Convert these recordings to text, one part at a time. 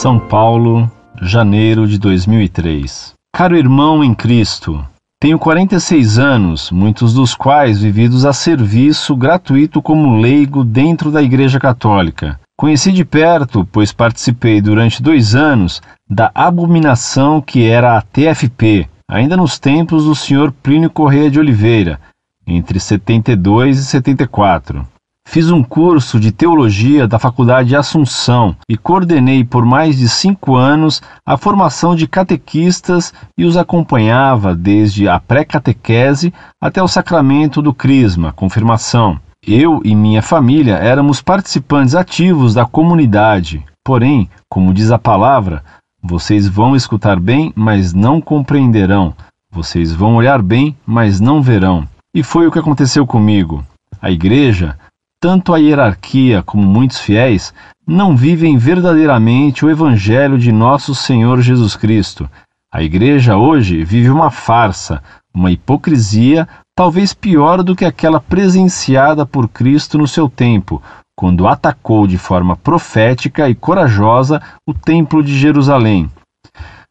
São Paulo, janeiro de 2003. Caro irmão em Cristo, tenho 46 anos, muitos dos quais vividos a serviço gratuito como leigo dentro da Igreja Católica. Conheci de perto, pois participei durante dois anos da abominação que era a TFP, ainda nos tempos do Sr. Plínio Correia de Oliveira, entre 72 e 74. Fiz um curso de teologia da Faculdade de Assunção e coordenei por mais de cinco anos a formação de catequistas e os acompanhava desde a pré-catequese até o sacramento do Crisma, confirmação. Eu e minha família éramos participantes ativos da comunidade, porém, como diz a palavra, vocês vão escutar bem, mas não compreenderão. Vocês vão olhar bem, mas não verão. E foi o que aconteceu comigo. A igreja tanto a hierarquia como muitos fiéis não vivem verdadeiramente o Evangelho de nosso Senhor Jesus Cristo. A Igreja hoje vive uma farsa, uma hipocrisia, talvez pior do que aquela presenciada por Cristo no seu tempo, quando atacou de forma profética e corajosa o Templo de Jerusalém.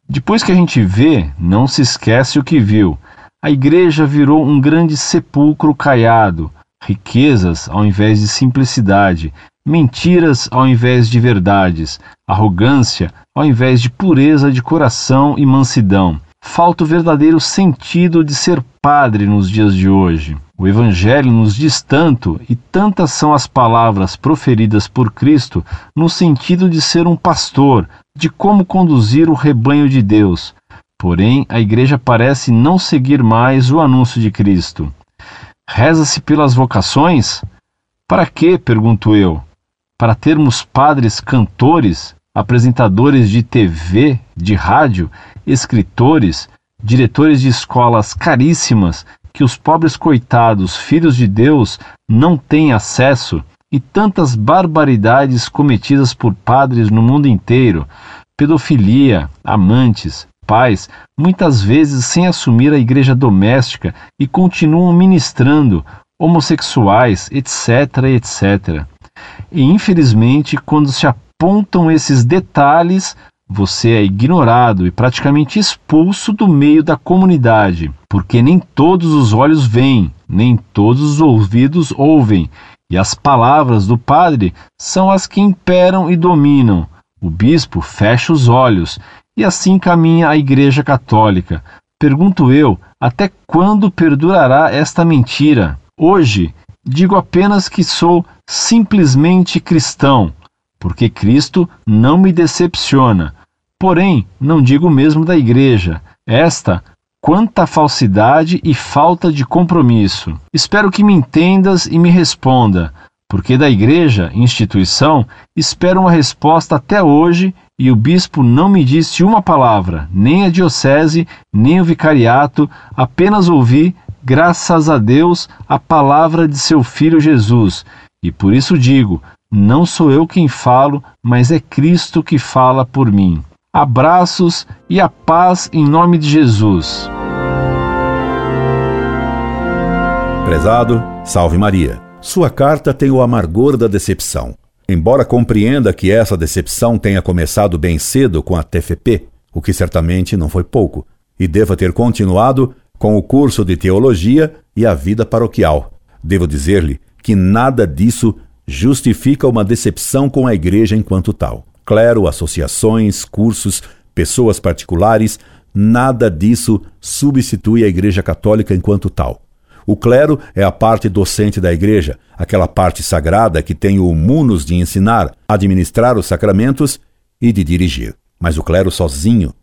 Depois que a gente vê, não se esquece o que viu. A igreja virou um grande sepulcro caiado, riquezas ao invés de simplicidade, mentiras ao invés de verdades, arrogância ao invés de pureza de coração e mansidão. Falta o verdadeiro sentido de ser padre nos dias de hoje. O Evangelho nos diz tanto, e tantas são as palavras proferidas por Cristo no sentido de ser um pastor, de como conduzir o rebanho de Deus. Porém, a Igreja parece não seguir mais o anúncio de Cristo. Reza-se pelas vocações? Para quê, pergunto eu? Para termos padres cantores, apresentadores de TV, de rádio, escritores, diretores de escolas caríssimas que os pobres coitados, filhos de Deus, não têm acesso, e tantas barbaridades cometidas por padres no mundo inteiro, pedofilia, amantes, pais, muitas vezes sem assumir a igreja doméstica e continuam ministrando homossexuais, etc, etc. E infelizmente, quando se apontam esses detalhes, você é ignorado e praticamente expulso do meio da comunidade, porque nem todos os olhos veem, nem todos os ouvidos ouvem, e as palavras do padre são as que imperam e dominam. O bispo fecha os olhos e assim caminha a Igreja Católica. Pergunto eu, até quando perdurará esta mentira? Hoje, digo apenas que sou simplesmente cristão, porque Cristo não me decepciona. Porém, não digo o mesmo da Igreja. Esta, quanta falsidade e falta de compromisso. Espero que me entendas e me responda, porque da Igreja, instituição, espero uma resposta até hoje e o bispo não me disse uma palavra, nem a diocese, nem o vicariato, apenas ouvi, graças a Deus, a palavra de seu filho Jesus. E por isso digo: não sou eu quem falo, mas é Cristo que fala por mim. Abraços e a paz em nome de Jesus. Prezado, salve Maria. Sua carta tem o amargor da decepção. Embora compreenda que essa decepção tenha começado bem cedo com a TFP, o que certamente não foi pouco, e deva ter continuado com o curso de teologia e a vida paroquial. Devo dizer-lhe que nada disso justifica uma decepção com a igreja enquanto tal. Clero, associações, cursos, pessoas particulares, nada disso substitui a igreja católica enquanto tal. O clero é a parte docente da igreja, aquela parte sagrada que tem o munus de ensinar, administrar os sacramentos e de dirigir. Mas o clero sozinho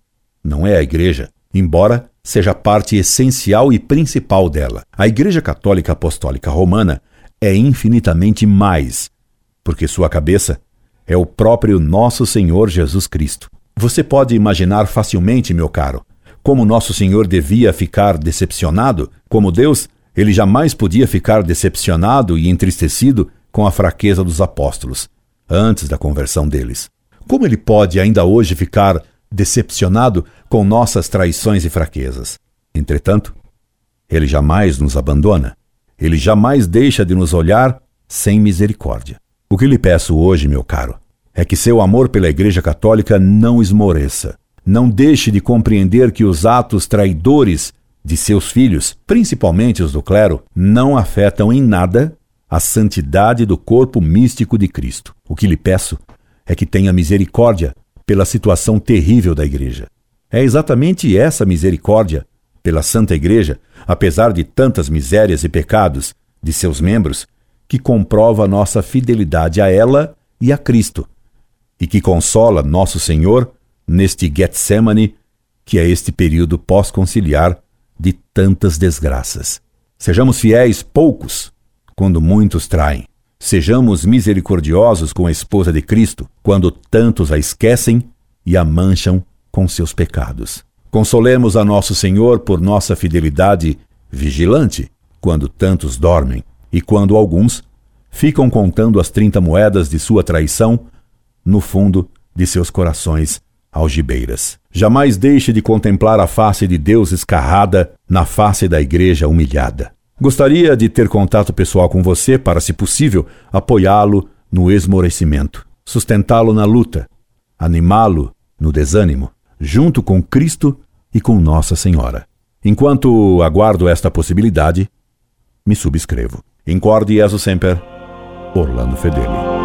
não é a igreja, embora seja parte essencial e principal dela. A Igreja Católica Apostólica Romana é infinitamente mais, porque sua cabeça é o próprio nosso Senhor Jesus Cristo. Você pode imaginar facilmente, meu caro, como nosso Senhor devia ficar decepcionado, como Deus ele jamais podia ficar decepcionado e entristecido com a fraqueza dos apóstolos, antes da conversão deles. Como ele pode ainda hoje ficar decepcionado com nossas traições e fraquezas? Entretanto, ele jamais nos abandona. Ele jamais deixa de nos olhar sem misericórdia. O que lhe peço hoje, meu caro, é que seu amor pela Igreja Católica não esmoreça. Não deixe de compreender que os atos traidores de seus filhos, principalmente os do clero, não afetam em nada a santidade do corpo místico de Cristo. O que lhe peço é que tenha misericórdia pela situação terrível da Igreja. É exatamente essa misericórdia pela Santa Igreja, apesar de tantas misérias e pecados de seus membros, que comprova nossa fidelidade a ela e a Cristo, e que consola nosso Senhor neste Getsemane, que é este período pós-conciliar de tantas desgraças. Sejamos fiéis poucos, quando muitos traem. Sejamos misericordiosos com a esposa de Cristo, quando tantos a esquecem e a mancham com seus pecados. Consolemos a nosso Senhor por nossa fidelidade vigilante, quando tantos dormem e quando alguns ficam contando as trinta moedas de sua traição no fundo de seus corações algibeiras. Jamais deixe de contemplar a face de Deus escarrada na face da igreja humilhada. Gostaria de ter contato pessoal com você para, se possível, apoiá-lo no esmorecimento, sustentá-lo na luta, animá-lo no desânimo, junto com Cristo e com Nossa Senhora. Enquanto aguardo esta possibilidade, me subscrevo. Incorde Jesus Semper, Orlando Fedeli.